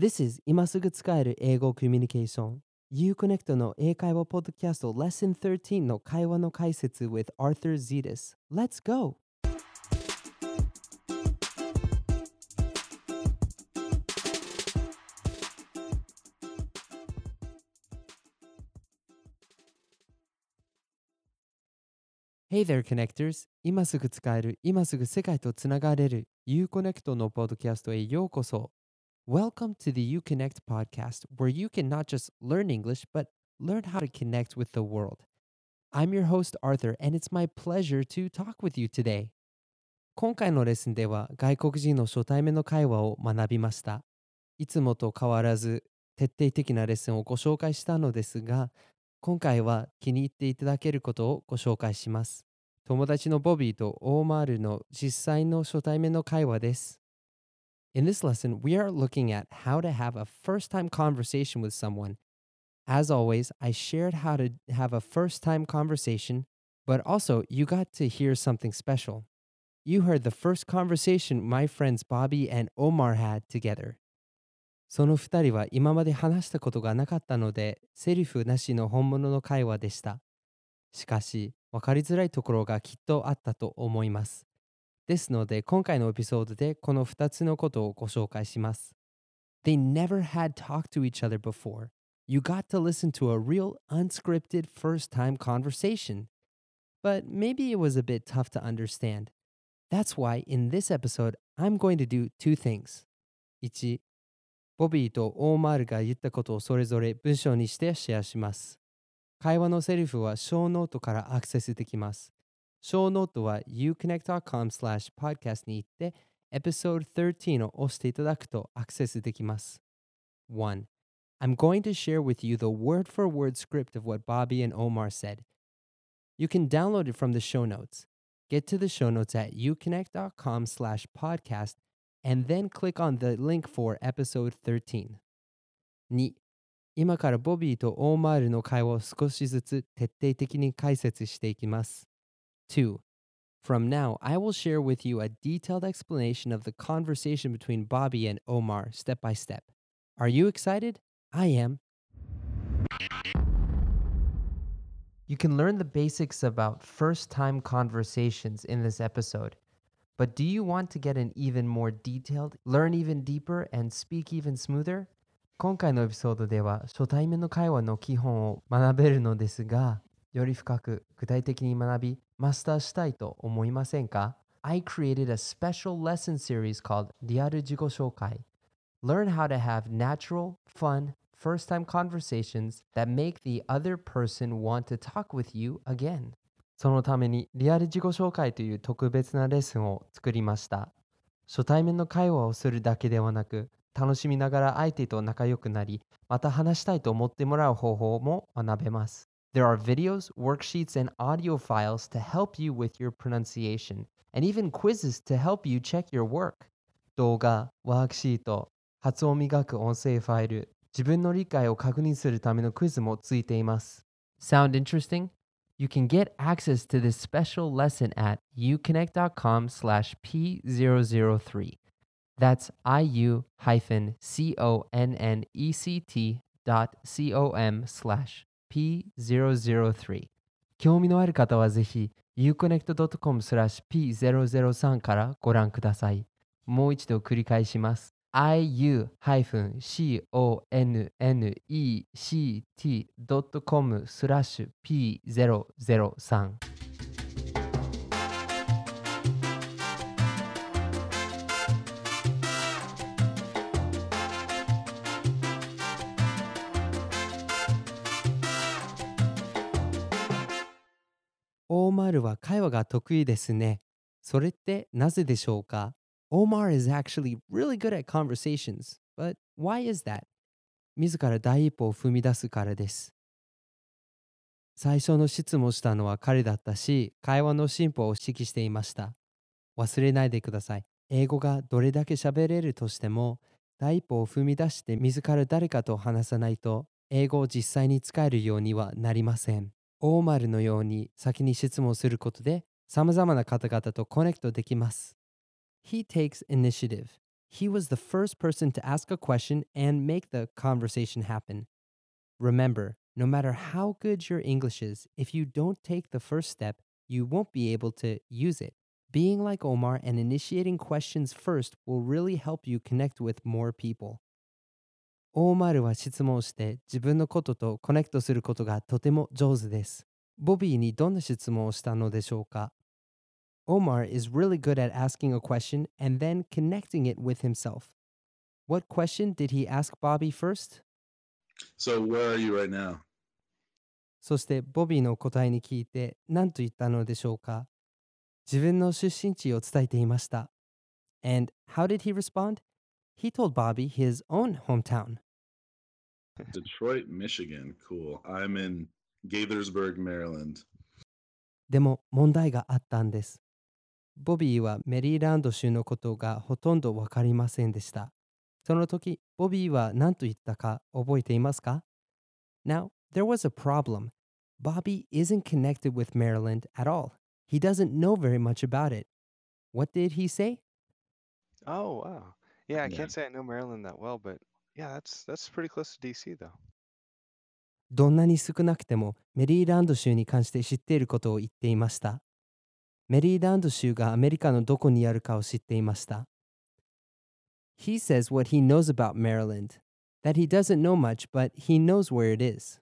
This is 今すぐ使える英語コミュニケーション Uconnect の英会話ポッドキャスト Lesson 13の会話の解説 with Arthur Zetas Let's go! Hey there, connectors! 今すぐ使える、今すぐ世界とつながれる Uconnect のポッドキャストへようこそ Welcome to the You Connect podcast, where you can not just learn English, but learn how to connect with the world. I'm your host, Arthur, and it's my pleasure to talk with you today. 今回のレッスンでは外国人の初対面の会話を学びました。いつもと変わらず徹底的なレッスンをご紹介したのですが、今回は気に入っていただけることをご紹介します。友達のボビーとオーマールの実際の初対面の会話です。In this lesson, we are looking at how to have a first time conversation with someone. As always, I shared how to have a first time conversation, but also you got to hear something special. You heard the first conversation my friends Bobby and Omar had together. その二人は今まで話したことがなかったので、セリフなしの本物の会話でした。しかし、分かりづらいところがきっとあったと思います。 ですので、今回のエピソードでこの2つのことをご紹介します。They never had talked to each other before. You got to listen to a real unscripted first time conversation. But maybe it was a bit tough to understand. That's why in this episode, I'm going to do two things. 1、ボビーとオーマールが言ったことをそれぞれ文章にしてシェアします。会話のセリフは小ノートからアクセスできます。小ノートは uconnect.com slash podcast に行って、エピソード13を押していただくとアクセスできます。1. I'm going to share with you the word for word script of what Bobby and Omar said. You can download it from the show notes. Get to the show notes at uconnect.com slash podcast and then click on the link for episode 13. 2. 今からボビーとオーマールの会話を少しずつ徹底的に解説していきます。 2. From now, I will share with you a detailed explanation of the conversation between Bobby and Omar step by step. Are you excited? I am. You can learn the basics about first time conversations in this episode. But do you want to get an even more detailed, learn even deeper, and speak even smoother? 今回のエピソードでは初対面の会話の基本を学べるのですが、より深く具体的に学び、 マスターしたいと思いませんか ?I created a special lesson series called リアル自己紹介 Learn how to have natural, fun, first time conversations that make the other person want to talk with you again. そのためにリアル自己紹介という特別なレッスンを作りました。初対面の会話をするだけではなく、楽しみながら相手と仲良くなり、また話したいと思ってもらう方法も学べます。There are videos, worksheets, and audio files to help you with your pronunciation, and even quizzes to help you check your work. 動画、ワークシート、発音磨く音声ファイル、自分の理解を確認するためのクイズもついています。Sound interesting? You can get access to this special lesson at uconnect.com slash p003. That's iu-connect dot com slash p003. 興味のある方はぜひ uconnect.com スラッシュ p003 からご覧ください。もう一度繰り返します。iu-connect.com スラッシュ p003 オーマールは会話が得意ですね。それってなぜでしょうか？Omar is actually really good at conversations, but why is that? 自ら第一歩を踏み出すからです。最初の質問したのは彼だったし、会話の進歩を指揮していました。忘れないでください。英語がどれだけ喋れるとしても、第一歩を踏み出して自ら誰かと話さないと、英語を実際に使えるようにはなりません。オーマルのように先に質問することで、様々な方々とコネクトできます。He takes initiative. He was the first person to ask a question and make the conversation happen. Remember, no matter how good your English is, if you don't take the first step, you won't be able to use it. Being like Omar and initiating questions first will really help you connect with more people. オーマルは質問して自分のこととコネクトすることがとても上手です。ボビーにどんな質問をしたのでしょうか Omar is really good at asking a question and then connecting it with himself. What question did he ask Bobby first? So where are you right now? そしてボビーの答えに聞いて何と言ったのでしょうか自分の出身地を伝えていました。And how did he respond? He told Bobby his own hometown. Detroit, Michigan. Cool. I'm in Gaithersburg, Maryland. でも問題があったんです。ボビーはメリーランド州のことがほとんどわかりませんでした。その時、ボビーは何と言ったか覚えていますか Now, there was a problem. Bobby isn't connected with Maryland at all. He doesn't know very much about it. What did he say? Oh wow. Yeah, I can't say I know Maryland that well, but yeah, that's that's pretty close to DC though. どんなに少なくてもメリーランド州に関して知っていることを言っていました。メリーランド州がアメリカのどこにあるかを知っていました。He says what he knows about Maryland, that he doesn't know much, but he knows where it is.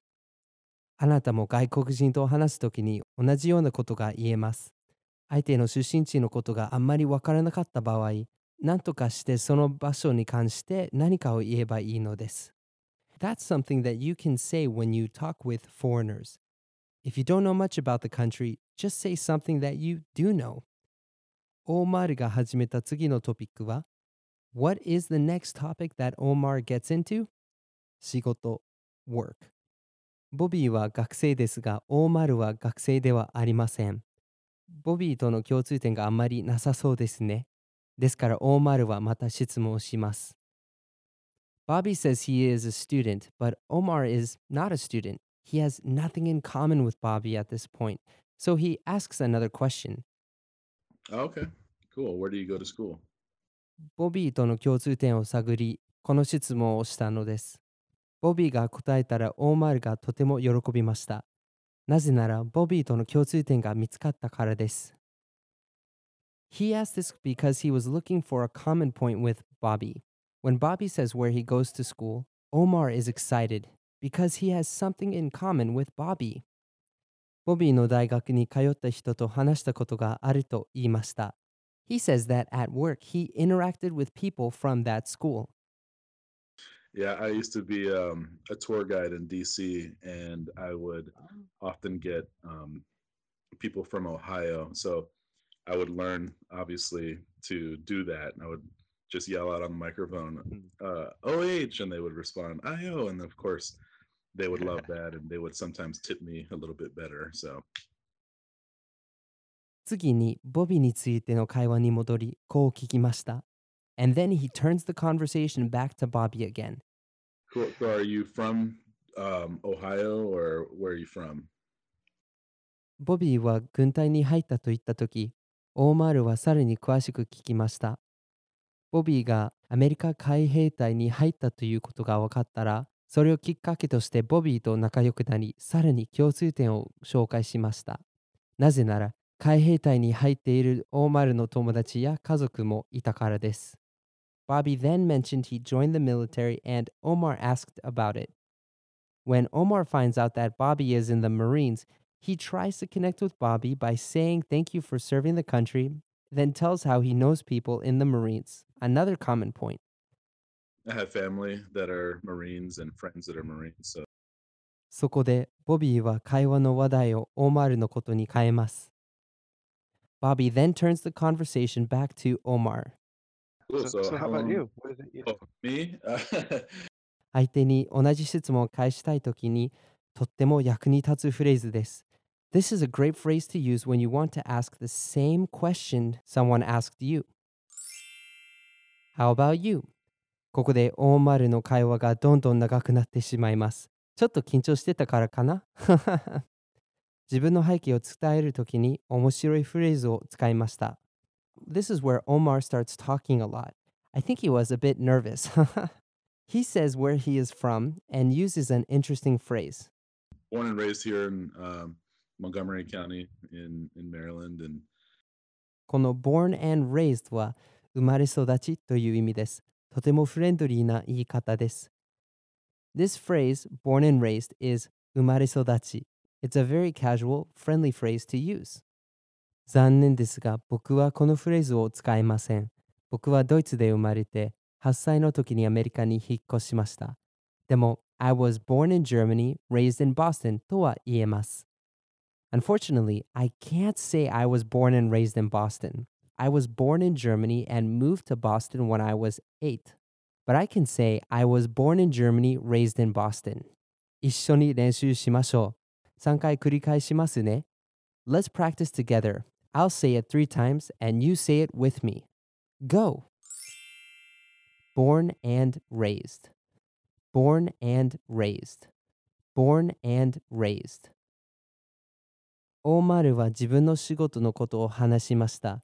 あなたも外国人と話すときに同じようなことが言えます。相手の出身地のことがあんまりわからなかった場合、何とかしてその場所に関して何かを言えばいいのです。That's something that you can say when you talk with foreigners. If you don't know much about the country, just say something that you do know. オーマールが始めた次のトピックは What is the next topic that Omar gets into? 仕事 work ボビーは学生ですが、オーマルは学生ではありません。ボビーとの共通点があまりなさそうですね。ですから、オーマールはまた質問をします。Bobby says he is a student, but Omar is not a student. He has nothing in common with Bobby at this point. So he asks another question. Oh, okay. Cool. Where do you go to school? ボビーとの共通点を探り、この質問をしたのです。ボビーが答えたらオーマールがとても喜びました。なぜならボビーとの共通点が見つかったからです。He asked this because he was looking for a common point with Bobby. When Bobby says where he goes to school, Omar is excited because he has something in common with Bobby. ボビーの大学に通った人と話したことがあると言いました。He says that at work he interacted with people from that school. Yeah, I used to be um, a tour guide in DC, and I would often get um, people from Ohio. So I would learn, obviously, to do that. I would just yell out on the microphone, uh, OH, and they would respond, IO. And of course, they would love that, and they would sometimes tip me a little bit better. So 次にボビーについての会話に戻り、こう聞きました。And then he turns the conversation back to Bobby again. Cool. So are you from um, Ohio, or where are you from? ボビーは軍隊に入ったと言ったとき、 オーマールはさらに詳しく聞きました。ボビーがアメリカ海兵隊に入ったということが分かったら、それをきっかけとしてボビーと仲良くなり、さらに共通点を紹介しました。なぜなら、海兵隊に入っているオーマールの友達や家族もいたからです。Bobby then mentioned he joined the military and Omar asked about it. When Omar finds out that Bobby is in the Marines, he tries to connect with Bobby by saying thank you for serving the country, then tells how he knows people in the Marines. Another common point. I have family that are Marines and friends that are Marines. So そこでボビーは会話の話題をオーマールのことに変えます。Bobby then turns the conversation back to Omar. cool. So, so how about long- you? What is it? you- Oh, me? Uh, 相手に同じ質問を返したいときにとっても役に立つフレーズです。 This is a great phrase to use when you want to ask the same question someone asked you. How about you? ここでオーマルの会話がどんどん長くなってしまいます。ちょっと緊張してたからかな自分の背景を伝えるときに面白いフレーズを使いました。This is where Omar starts talking a lot. I think he was a bit nervous. he says where he is from and uses an interesting phrase. Born and raised here in um, Montgomery County in, in Maryland. And この born and raised は生まれ育ちという意味です。とてもフレンドリーな言い方です。This phrase, born and raised, is 生まれ育ち。It's a very casual, friendly phrase to use. 残念ですが、僕はこのフレーズを使えません。僕はドイツで生まれて、8歳の時にアメリカに引っ越しました。でも、I was born in Germany, raised in Boston とは言えます。Unfortunately, I can't say I was born and raised in Boston. I was born in Germany and moved to Boston when I was eight. But I can say I was born in Germany, raised in Boston. 一緒に練習しましょう。3回繰り返しますね。Let's practice together. I'll say it three times and you say it with me. Go. Born and raised. Born and raised. Born and raised. 大丸は自分の仕事のことを話しました。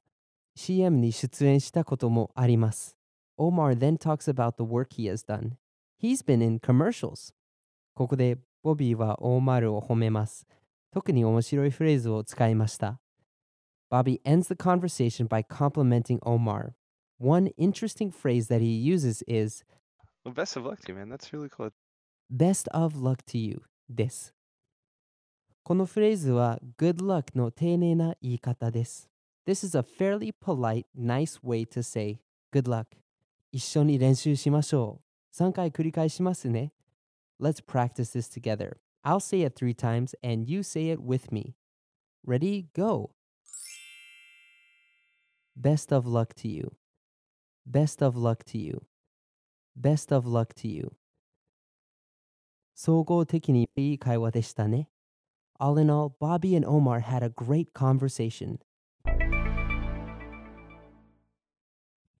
CM に出演したこともあります。Omar then talks about the work he has done. He's been in commercials. ここでボビーはオーマルを褒めます。特に面白いフレーズを使いました。Bobby ends the conversation by complimenting Omar. One interesting phrase that he uses is Well, best of luck to you, man. That's really cool. best of luck to you です。このフレーズは good luck の丁寧な言い方です。This is a fairly polite, nice way to say good luck. 一緒に練習しましょう。3回繰り返しますね。Let's practice this together. I'll say it three times and you say it with me. Ready? Go. Best of luck to you. Best of luck to you. Best of luck to you. 総合的にいい会話でしたね。All in all, Bobby and Omar had a great conversation.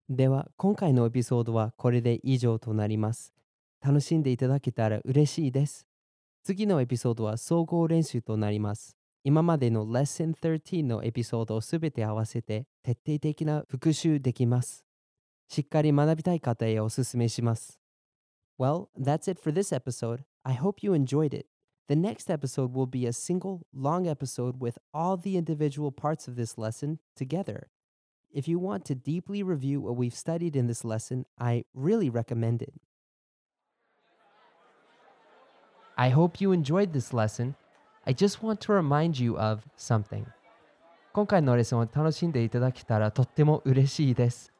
では、今回のエピソードはこれで以上となります。楽しんでいただけたら嬉しいです。次のエピソードは総合練習となります。今までの Lesson 13のエピソードをすべて合わせて徹底的な復習できます。しっかり学びたい方へおすすめします。Well, that's it for this episode. I hope you enjoyed it. The next episode will be a single, long episode with all the individual parts of this lesson together. If you want to deeply review what we've studied in this lesson, I really recommend it. I hope you enjoyed this lesson. I just want to remind you of something. 今回のレッスンを楽しんでいただけたらとっても嬉しいです。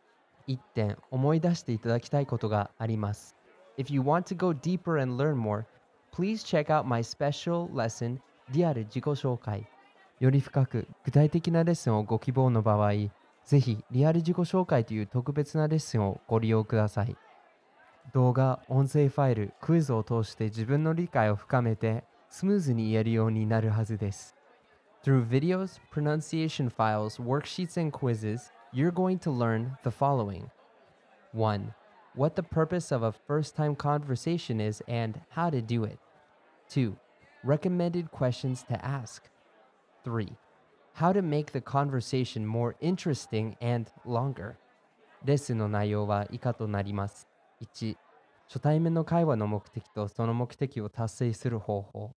一点思い出していただきたいことがあります。If you want to go deeper and learn more, please check out my special lesson リアル自己紹介。より深く具体的なレッスンをご希望の場合、ぜひリアル自己紹介という特別なレッスンをご利用ください。動画、音声ファイル、クイズを通して自分の理解を深めてスムーズに言えるようになるはずです。Through videos, pronunciation files, worksheets, and quizzes, you're going to learn the following 1. What the purpose of a first time conversation is and how to do it. 2. Recommended questions to ask. 3. How to make the conversation more interesting and longer. レッスンの内容は以下となります。1、初対面の会話の目的とその目的を達成する方法。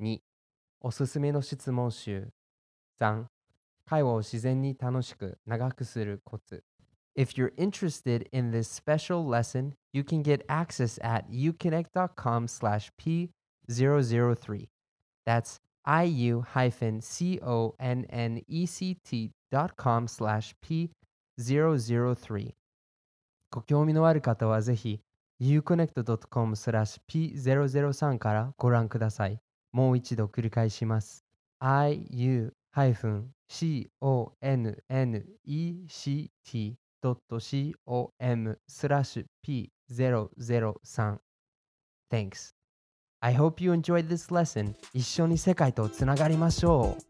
2、おすすめの質問集。3、会話を自然に楽しく長くするコツ。If you're interested in this special lesson, you can get access at uconnect.com slash p p003. That's iu-connect.com slash p003. ご興味のある方はぜひ uconnect.com slash p003 からご覧ください。もう一度繰り返します。iu-connect.com slash p003 Thanks. I hope you enjoyed this lesson. 一緒に世界とつながりましょう。